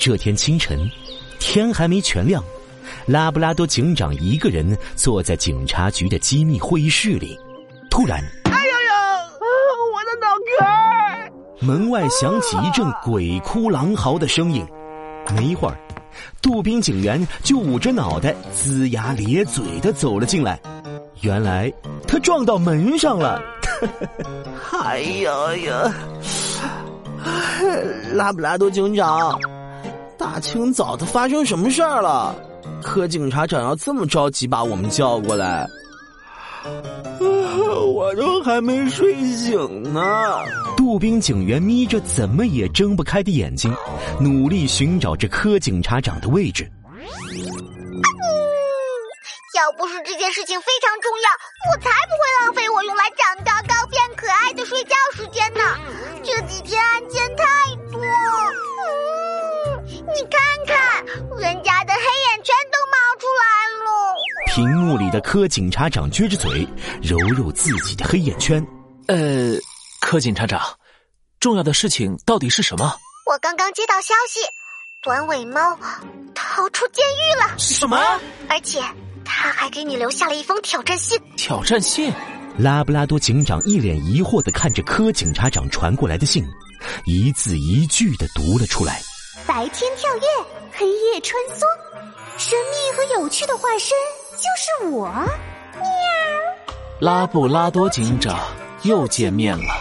这天清晨，天还没全亮，拉布拉多警长一个人坐在警察局的机密会议室里。突然，哎呦呦，我的脑壳！门外响起一阵鬼哭狼嚎的声音。没一会儿，杜宾警员就捂着脑袋、龇牙咧嘴的走了进来。原来他撞到门上了。哎呀呀！拉布拉多警长。大清早的，发生什么事儿了？柯警察长要这么着急把我们叫过来，我都还没睡醒呢。杜宾警员眯着怎么也睁不开的眼睛，努力寻找着柯警察长的位置。要不是这件事情非常重要，我才不会浪费我用来长高高变可爱的睡觉时间呢。这几天案件太屏幕里的柯警察长撅着嘴，揉揉自己的黑眼圈。呃，柯警察长，重要的事情到底是什么？我刚刚接到消息，短尾猫逃出监狱了。什么？而且他还给你留下了一封挑战信。挑战信？拉布拉多警长一脸疑惑的看着柯警察长传过来的信，一字一句的读了出来。白天跳跃，黑夜穿梭，神秘和有趣的化身就是我。喵！拉布拉多警长又见面了。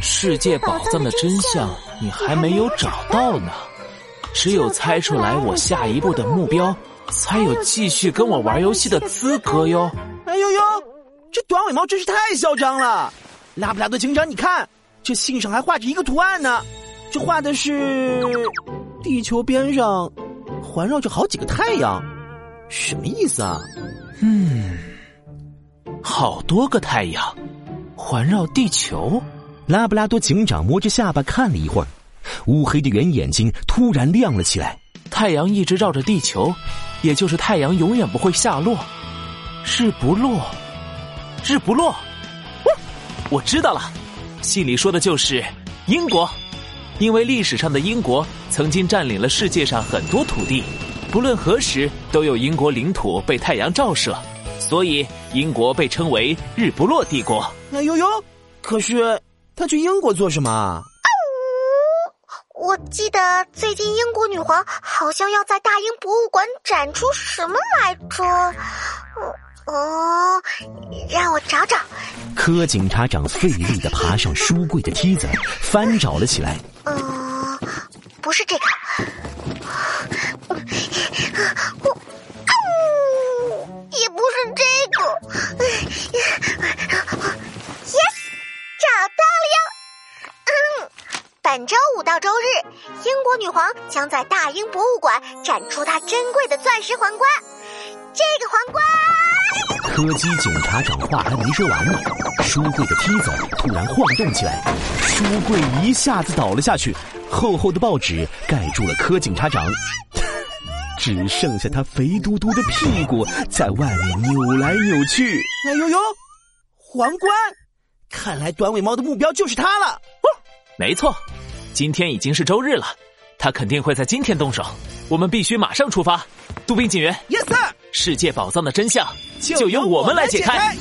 世界宝藏的真相你还没有找到呢，只有猜出来我下一步的目标，才有继续跟我玩游戏的资格哟。哎呦呦，这短尾猫真是太嚣张了！拉布拉多警长，你看，这信上还画着一个图案呢，这画的是。地球边上环绕着好几个太阳，什么意思啊？嗯，好多个太阳环绕地球。拉布拉多警长摸着下巴看了一会儿，乌黑的圆眼睛突然亮了起来。太阳一直绕着地球，也就是太阳永远不会下落，日不落，日不落。我知道了，信里说的就是英国。因为历史上的英国曾经占领了世界上很多土地，不论何时都有英国领土被太阳照射，所以英国被称为“日不落帝国”。哎呦呦！可是他去英国做什么？我记得最近英国女皇好像要在大英博物馆展出什么来着？哦，让我找找。柯警察长费力的爬上书柜的梯子，翻找了起来。嗯，不是这个，本周五到周日，英国女皇将在大英博物馆展出她珍贵的钻石皇冠。这个皇冠。柯基警察长话还没说完呢，书柜的梯子突然晃动起来，书柜一下子倒了下去，厚厚的报纸盖住了柯警察长，只剩下他肥嘟嘟的屁股在外面扭来扭去。哎呦呦，皇冠！看来短尾猫的目标就是他了。没错，今天已经是周日了，他肯定会在今天动手，我们必须马上出发。杜宾警员，Yes sir。世界宝藏的真相就由我们来解开。